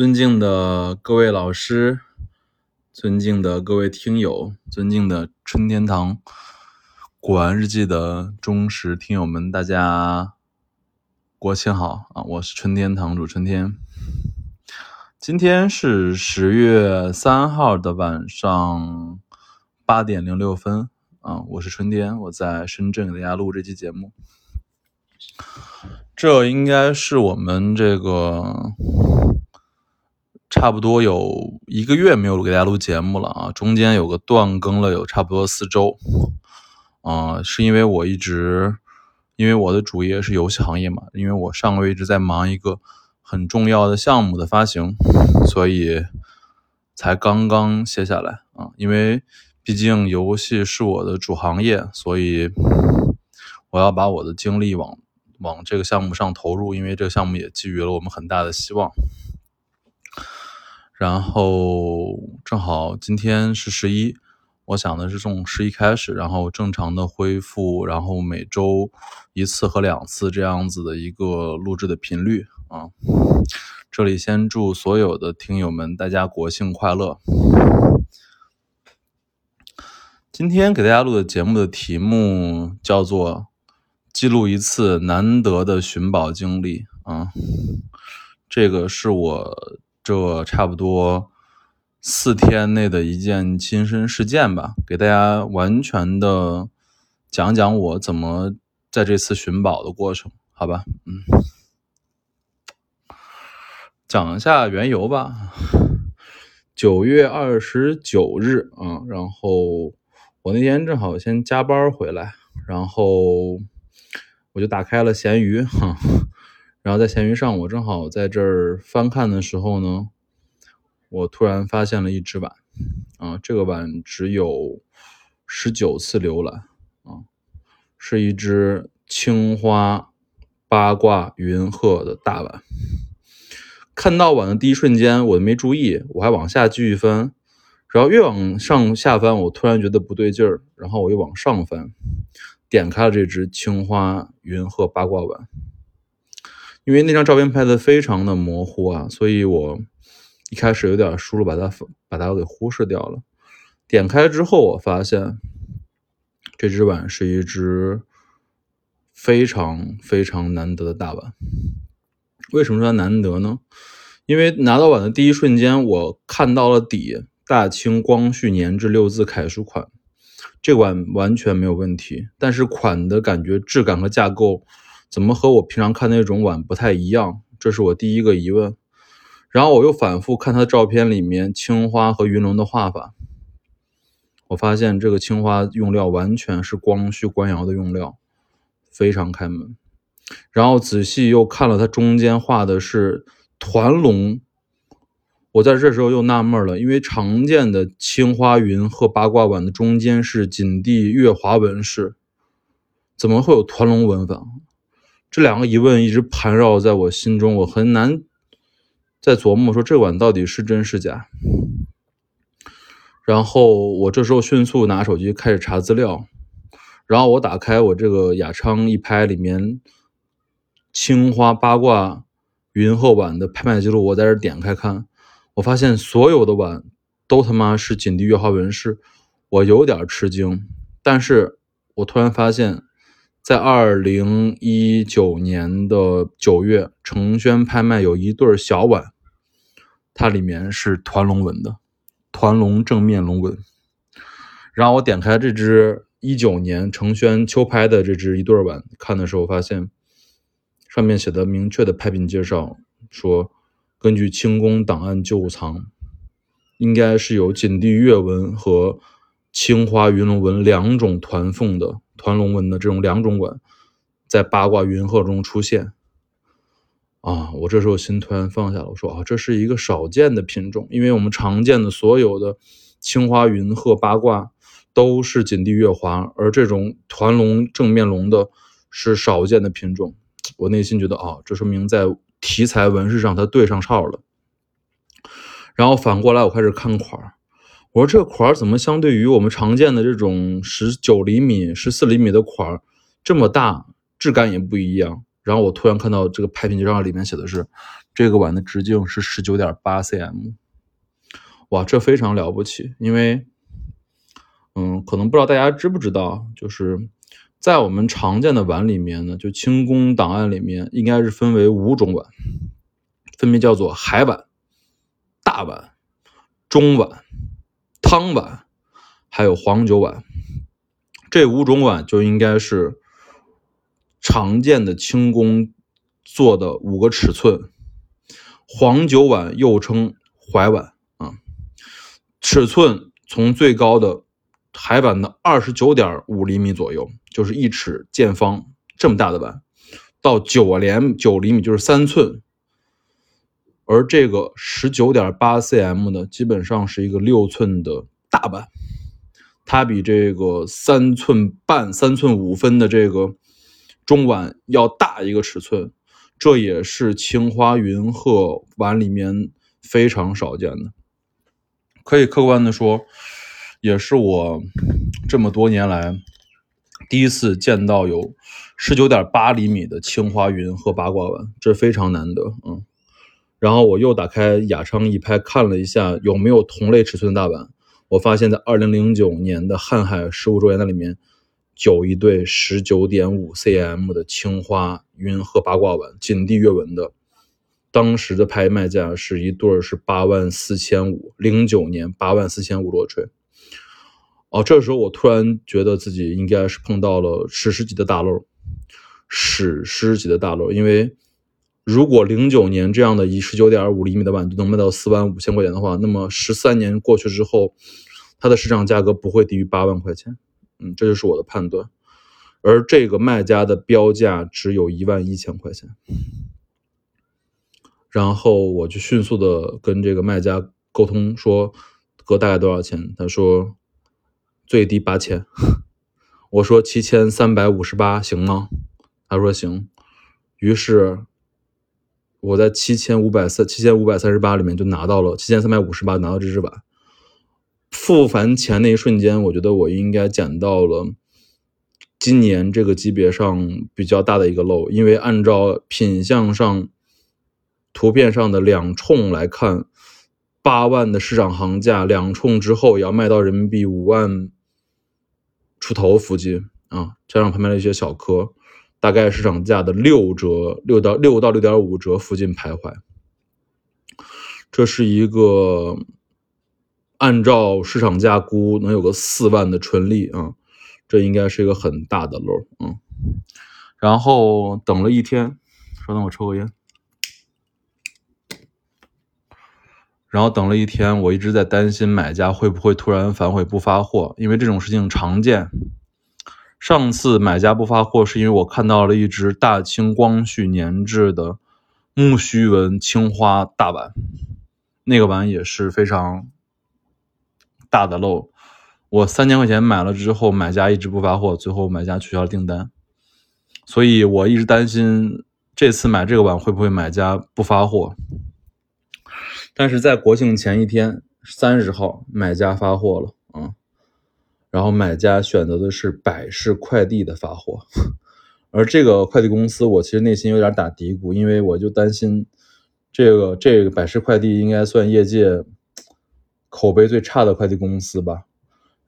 尊敬的各位老师，尊敬的各位听友，尊敬的春天堂古玩日记的忠实听友们，大家国庆好啊！我是春天堂主春天。今天是十月三号的晚上八点零六分啊！我是春天，我在深圳给大家录这期节目。这应该是我们这个。差不多有一个月没有给大家录节目了啊，中间有个断更了，有差不多四周，啊，是因为我一直，因为我的主业是游戏行业嘛，因为我上个月一直在忙一个很重要的项目的发行，所以才刚刚歇下来啊，因为毕竟游戏是我的主行业，所以我要把我的精力往往这个项目上投入，因为这个项目也寄予了我们很大的希望。然后正好今天是十一，我想的是从十一开始，然后正常的恢复，然后每周一次和两次这样子的一个录制的频率啊。这里先祝所有的听友们大家国庆快乐。今天给大家录的节目的题目叫做“记录一次难得的寻宝经历”啊，这个是我。这差不多四天内的一件亲身事件吧，给大家完全的讲讲我怎么在这次寻宝的过程，好吧？嗯，讲一下缘由吧。九月二十九日啊，然后我那天正好先加班回来，然后我就打开了闲鱼哈。然后在闲鱼上，我正好在这儿翻看的时候呢，我突然发现了一只碗，啊，这个碗只有十九次浏览，啊，是一只青花八卦云鹤的大碗。看到碗的第一瞬间，我没注意，我还往下继续翻，然后越往上下翻，我突然觉得不对劲儿，然后我又往上翻，点开了这只青花云鹤八卦碗。因为那张照片拍的非常的模糊啊，所以我一开始有点疏忽，把它把它给忽视掉了。点开之后，我发现这只碗是一只非常非常难得的大碗。为什么说它难得呢？因为拿到碗的第一瞬间，我看到了底“大清光绪年制”六字楷书款，这碗完全没有问题。但是款的感觉、质感和架构。怎么和我平常看那种碗不太一样？这是我第一个疑问。然后我又反复看他的照片里面青花和云龙的画法，我发现这个青花用料完全是光绪官窑的用料，非常开门。然后仔细又看了它中间画的是团龙，我在这时候又纳闷了，因为常见的青花云鹤八卦碗的中间是锦地月华纹饰，怎么会有团龙纹法？这两个疑问一直盘绕在我心中，我很难再琢磨说这碗到底是真是假。然后我这时候迅速拿手机开始查资料，然后我打开我这个雅昌一拍里面青花八卦云鹤碗的拍卖记录，我在这点开看，我发现所有的碗都他妈是锦地月华纹饰，我有点吃惊，但是我突然发现。在二零一九年的九月，成轩拍卖有一对小碗，它里面是团龙纹的，团龙正面龙纹。然后我点开这只一九年成轩秋拍的这只一对碗，看的时候发现上面写的明确的拍品介绍说，根据清宫档案旧藏，应该是有锦地月纹和青花云龙纹两种团凤的。团龙纹的这种两种纹，在八卦云鹤中出现啊！我这时候心突然放下了，我说啊，这是一个少见的品种，因为我们常见的所有的青花云鹤八卦都是锦地月华，而这种团龙正面龙的是少见的品种。我内心觉得啊，这说明在题材纹饰上它对上号了。然后反过来，我开始看款儿。我说这个款怎么相对于我们常见的这种十九厘米、十四厘米的款这么大，质感也不一样。然后我突然看到这个拍品介绍里面写的是，这个碗的直径是十九点八 cm，哇，这非常了不起，因为，嗯，可能不知道大家知不知道，就是在我们常见的碗里面呢，就清宫档案里面应该是分为五种碗，分别叫做海碗、大碗、中碗、汤碗，还有黄酒碗，这五种碗就应该是。常见的清宫做的五个尺寸，黄酒碗又称怀碗啊，尺寸从最高的海碗的二十九点五厘米左右，就是一尺见方这么大的碗，到九连九厘米就是三寸，而这个十九点八 cm 的基本上是一个六寸的大碗，它比这个三寸半、三寸五分的这个。中碗要大一个尺寸，这也是青花云鹤碗里面非常少见的。可以客观的说，也是我这么多年来第一次见到有十九点八厘米的青花云鹤八卦碗，这非常难得。嗯，然后我又打开雅昌一拍看了一下有没有同类尺寸的大碗，我发现，在二零零九年的瀚海十五周年那里面。有一对十九点五 cm 的青花云鹤八卦碗，锦地月纹的，当时的拍卖价是一对是八万四千五，零九年八万四千五落锤。哦，这时候我突然觉得自己应该是碰到了史诗级的大漏，史诗级的大漏。因为如果零九年这样的以十九点五厘米的碗就能卖到四万五千块钱的话，那么十三年过去之后，它的市场价格不会低于八万块钱。嗯，这就是我的判断，而这个卖家的标价只有一万一千块钱，然后我就迅速的跟这个卖家沟通说，哥大概多少钱？他说最低八千，我说七千三百五十八行吗？他说行，于是我在七千五百三七千五百三十八里面就拿到了七千三百五十八拿到这只碗。付完钱那一瞬间，我觉得我应该捡到了今年这个级别上比较大的一个漏，因为按照品相上、图片上的两冲来看，八万的市场行价，两冲之后也要卖到人民币五万出头附近啊，加上拍卖了一些小颗，大概市场价的六折，六到六到六点五折附近徘徊，这是一个。按照市场价估，能有个四万的纯利啊，这应该是一个很大的漏嗯。然后等了一天，稍等我抽个烟。然后等了一天，我一直在担心买家会不会突然反悔不发货，因为这种事情常见。上次买家不发货，是因为我看到了一只大清光绪年制的木须纹青花大碗，那个碗也是非常。大的漏，我三千块钱买了之后，买家一直不发货，最后买家取消了订单，所以我一直担心这次买这个碗会不会买家不发货。但是在国庆前一天，三十号，买家发货了啊，然后买家选择的是百世快递的发货，而这个快递公司我其实内心有点打嘀咕，因为我就担心这个这个百世快递应该算业界。口碑最差的快递公司吧，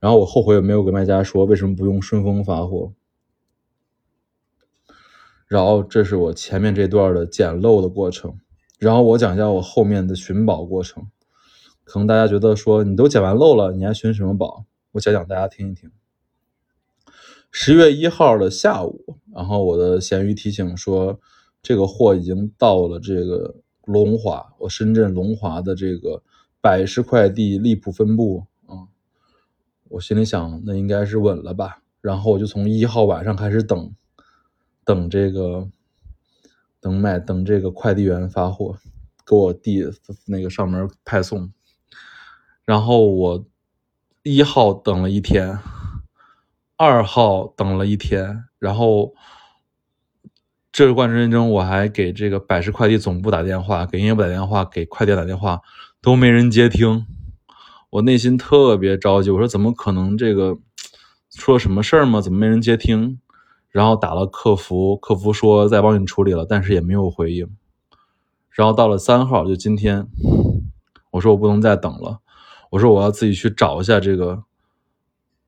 然后我后悔也没有跟卖家说为什么不用顺丰发货。然后这是我前面这段的捡漏的过程，然后我讲一下我后面的寻宝过程。可能大家觉得说你都捡完漏了，你还寻什么宝？我讲讲大家听一听。十月一号的下午，然后我的闲鱼提醒说这个货已经到了这个龙华，我深圳龙华的这个。百世快递利普分部啊，我心里想那应该是稳了吧，然后我就从一号晚上开始等，等这个，等买等这个快递员发货，给我递那个上门派送，然后我一号等了一天，二号等了一天，然后这个过程中我还给这个百世快递总部打电话，给营业部打电话，给快递打电话。都没人接听，我内心特别着急。我说怎么可能？这个出了什么事儿吗？怎么没人接听？然后打了客服，客服说在帮你处理了，但是也没有回应。然后到了三号，就今天，我说我不能再等了，我说我要自己去找一下这个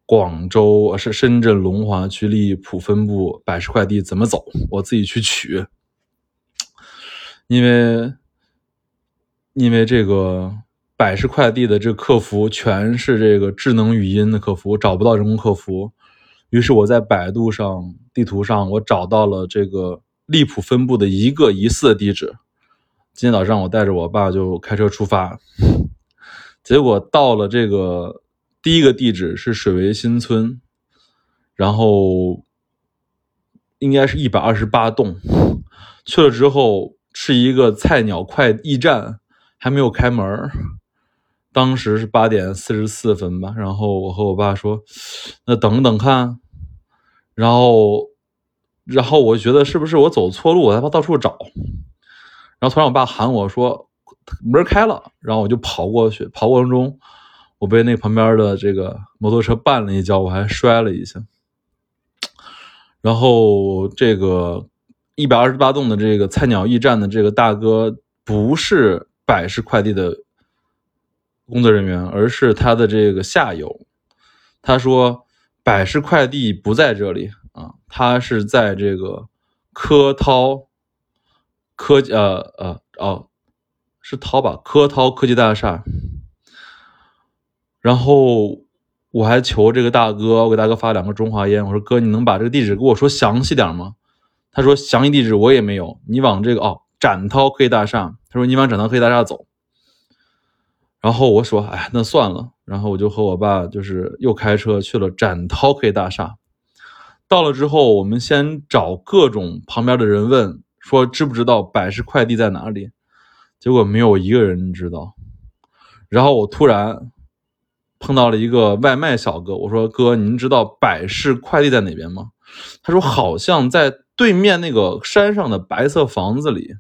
广州是深圳龙华区利浦分部百世快递怎么走，我自己去取，因为因为这个百世快递的这客服全是这个智能语音的客服，找不到人工客服，于是我在百度上地图上我找到了这个利浦分部的一个疑似地址。今天早上我带着我爸就开车出发，结果到了这个第一个地址是水围新村，然后应该是一百二十八栋，去了之后是一个菜鸟快驿站，还没有开门当时是八点四十四分吧，然后我和我爸说：“那等等看。”然后，然后我觉得是不是我走错路，我害怕到处找。然后突然我爸喊我说门开了，然后我就跑过去，跑过程中我被那旁边的这个摩托车绊了一跤，我还摔了一下。然后这个一百二十八栋的这个菜鸟驿站的这个大哥不是百世快递的工作人员，而是他的这个下游。他说百世快递不在这里啊，他是在这个科涛。科呃呃哦，是涛吧？科涛科技大厦。然后我还求这个大哥，我给大哥发两个中华烟，我说哥，你能把这个地址给我说详细点吗？他说详细地址我也没有，你往这个哦展涛科技大厦，他说你往展涛科技大厦走。然后我说哎，那算了。然后我就和我爸就是又开车去了展涛科技大厦。到了之后，我们先找各种旁边的人问。说知不知道百世快递在哪里？结果没有一个人知道。然后我突然碰到了一个外卖小哥，我说：“哥，您知道百世快递在哪边吗？”他说：“好像在对面那个山上的白色房子里。”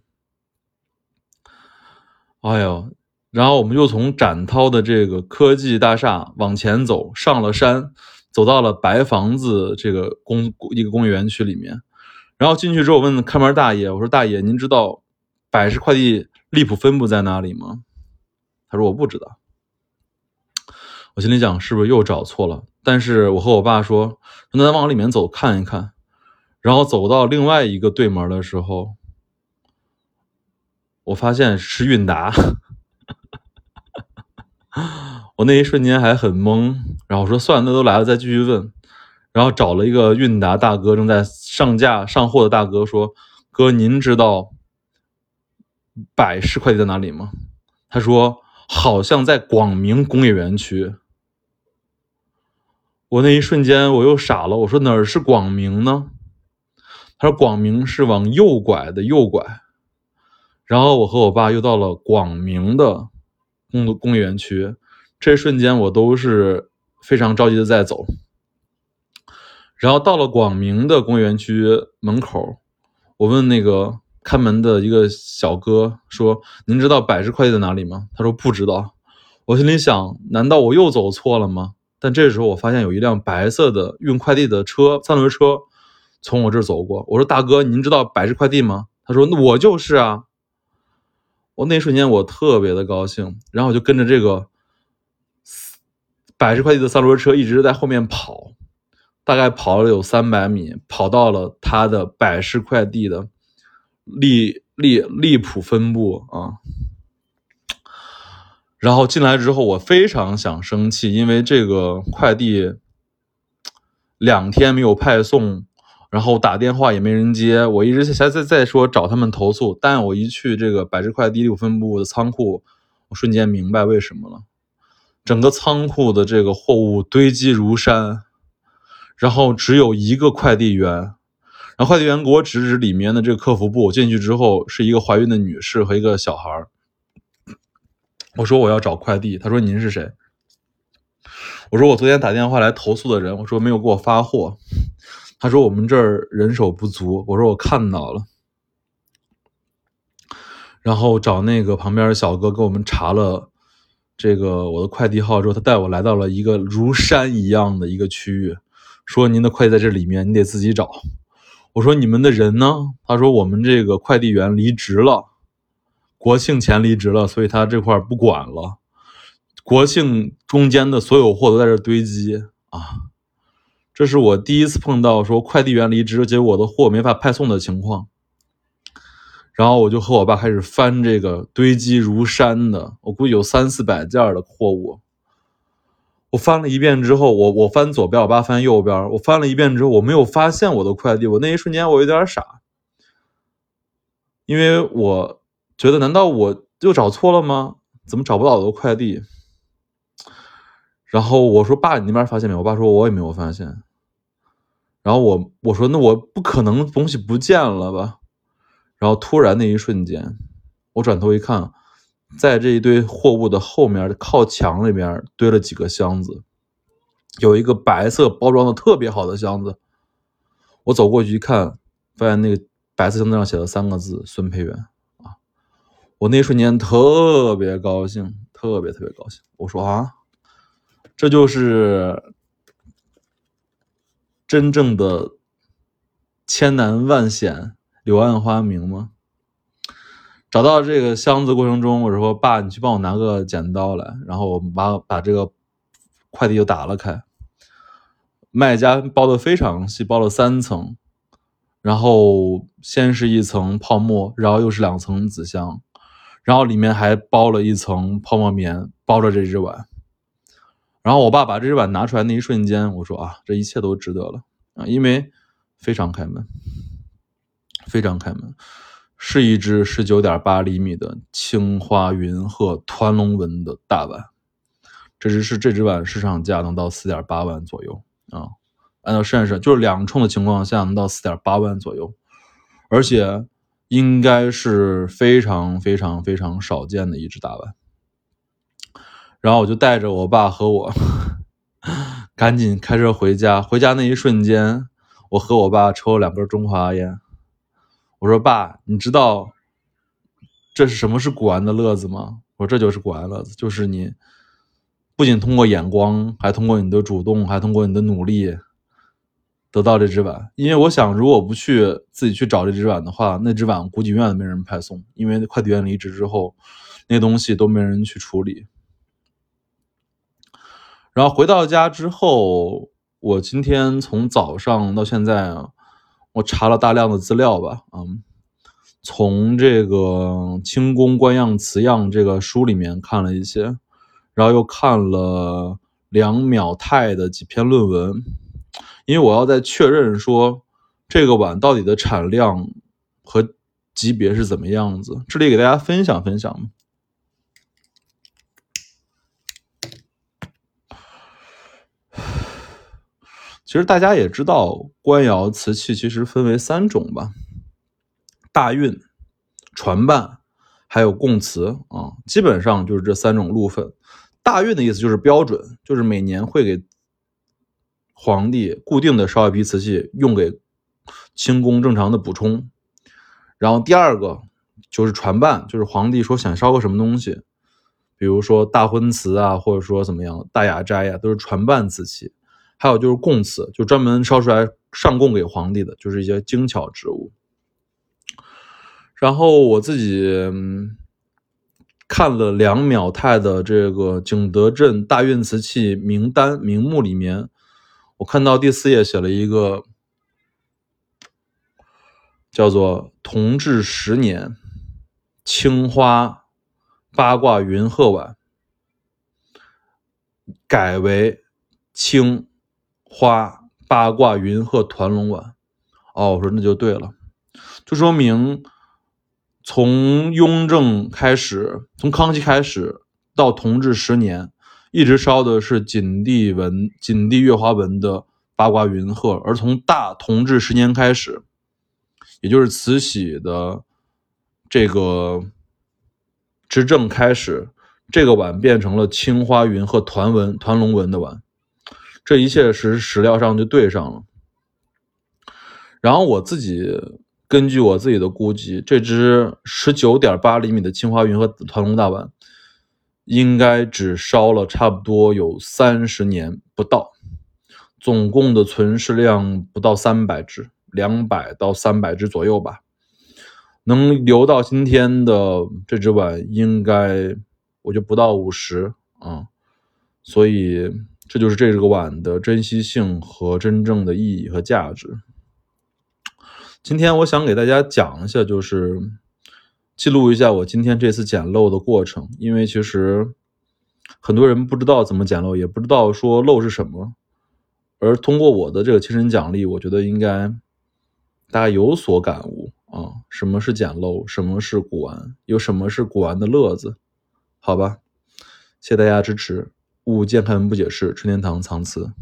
哎呦！然后我们就从展涛的这个科技大厦往前走，上了山，走到了白房子这个工一个工业园区里面。然后进去之后，问看门大爷：“我说大爷，您知道百世快递利普分部在哪里吗？”他说：“我不知道。”我心里想：是不是又找错了？但是我和我爸说：“那咱往里面走看一看。”然后走到另外一个对门的时候，我发现是韵达。我那一瞬间还很懵，然后我说：“算了，那都来了，再继续问。”然后找了一个韵达大哥，正在上架上货的大哥说：“哥，您知道百世快递在哪里吗？”他说：“好像在广明工业园区。”我那一瞬间我又傻了，我说：“哪儿是广明呢？”他说：“广明是往右拐的右拐。”然后我和我爸又到了广明的工工业园区，这一瞬间我都是非常着急的在走。然后到了广明的工业园区门口，我问那个看门的一个小哥说：“您知道百世快递在哪里吗？”他说：“不知道。”我心里想：难道我又走错了吗？但这时候我发现有一辆白色的运快递的车，三轮车从我这儿走过。我说：“大哥，您知道百世快递吗？”他说：“那我就是啊。”我那一瞬间我特别的高兴，然后我就跟着这个百世快递的三轮车一直在后面跑。大概跑了有三百米，跑到了他的百世快递的利利利普分部啊。然后进来之后，我非常想生气，因为这个快递两天没有派送，然后打电话也没人接，我一直在在在说找他们投诉。但我一去这个百世快递六分部的仓库，我瞬间明白为什么了，整个仓库的这个货物堆积如山。然后只有一个快递员，然后快递员给我指指里面的这个客服部。进去之后是一个怀孕的女士和一个小孩我说我要找快递，他说您是谁？我说我昨天打电话来投诉的人，我说没有给我发货。他说我们这儿人手不足。我说我看到了，然后找那个旁边的小哥给我们查了这个我的快递号之后，他带我来到了一个如山一样的一个区域。说您的快递在这里面，你得自己找。我说你们的人呢？他说我们这个快递员离职了，国庆前离职了，所以他这块不管了。国庆中间的所有货都在这堆积啊！这是我第一次碰到说快递员离职，结果我的货没法派送的情况。然后我就和我爸开始翻这个堆积如山的，我估计有三四百件的货物。我翻了一遍之后，我我翻左边，我爸翻右边。我翻了一遍之后，我没有发现我的快递。我那一瞬间我有点傻，因为我觉得难道我又找错了吗？怎么找不到我的快递？然后我说爸，你那边发现没有？我爸说我也没有发现。然后我我说那我不可能东西不见了吧？然后突然那一瞬间，我转头一看。在这一堆货物的后面，靠墙里边堆了几个箱子，有一个白色包装的特别好的箱子。我走过去一看，发现那个白色箱子上写了三个字“孙培元”啊！我那一瞬间特别高兴，特别特别高兴。我说啊，这就是真正的千难万险，柳暗花明吗？找到这个箱子过程中，我说：“爸，你去帮我拿个剪刀来。”然后我把把这个快递就打了开。卖家包的非常细，包了三层，然后先是一层泡沫，然后又是两层纸箱，然后里面还包了一层泡沫棉，包着这只碗。然后我爸把这只碗拿出来那一瞬间，我说：“啊，这一切都值得了啊！”因为非常开门，非常开门。是一只十九点八厘米的青花云鹤团龙纹的大碗，这只是这只碗市场价能到四点八万左右啊。按照市场就是两冲的情况下能到四点八万左右，而且应该是非常非常非常少见的一只大碗。然后我就带着我爸和我 赶紧开车回家。回家那一瞬间，我和我爸抽了两根中华烟。我说爸，你知道这是什么是古玩的乐子吗？我说这就是古玩乐子，就是你不仅通过眼光，还通过你的主动，还通过你的努力得到这只碗。因为我想，如果不去自己去找这只碗的话，那只碗估计永远都没人派送，因为快递员离职之后，那东西都没人去处理。然后回到家之后，我今天从早上到现在啊。我查了大量的资料吧，嗯，从这个《清宫官样词样》这个书里面看了一些，然后又看了梁淼泰的几篇论文，因为我要再确认说这个碗到底的产量和级别是怎么样子，这里给大家分享分享。其实大家也知道，官窑瓷器其实分为三种吧：大运、传办，还有供瓷啊。基本上就是这三种路分。大运的意思就是标准，就是每年会给皇帝固定的烧一批瓷器，用给清宫正常的补充。然后第二个就是传办，就是皇帝说想烧个什么东西，比如说大婚瓷啊，或者说怎么样大雅斋呀，都是传办瓷器。还有就是供瓷，就专门烧出来上供给皇帝的，就是一些精巧之物。然后我自己看了梁淼泰的这个景德镇大运瓷器名单名目里面，我看到第四页写了一个叫做“同治十年青花八卦云鹤碗”，改为青。花八卦云鹤团龙碗，哦，我说那就对了，就说明从雍正开始，从康熙开始到同治十年，一直烧的是锦地纹、锦地月华纹的八卦云鹤，而从大同治十年开始，也就是慈禧的这个执政开始，这个碗变成了青花云鹤团纹、团龙纹的碗。这一切实史料上就对上了，然后我自己根据我自己的估计，这只十九点八厘米的青花云和团龙大碗，应该只烧了差不多有三十年不到，总共的存世量不到三百只，两百到三百只左右吧。能留到今天的这只碗，应该我就不到五十啊，所以这就是这个碗的珍惜性和真正的意义和价值。今天我想给大家讲一下，就是记录一下我今天这次捡漏的过程，因为其实很多人不知道怎么捡漏，也不知道说漏是什么，而通过我的这个亲身奖励，我觉得应该大家有所感悟。啊，什么是捡漏？什么是古玩？有什么是古玩的乐子？好吧，谢谢大家支持。勿见开门不解释，春天堂藏词。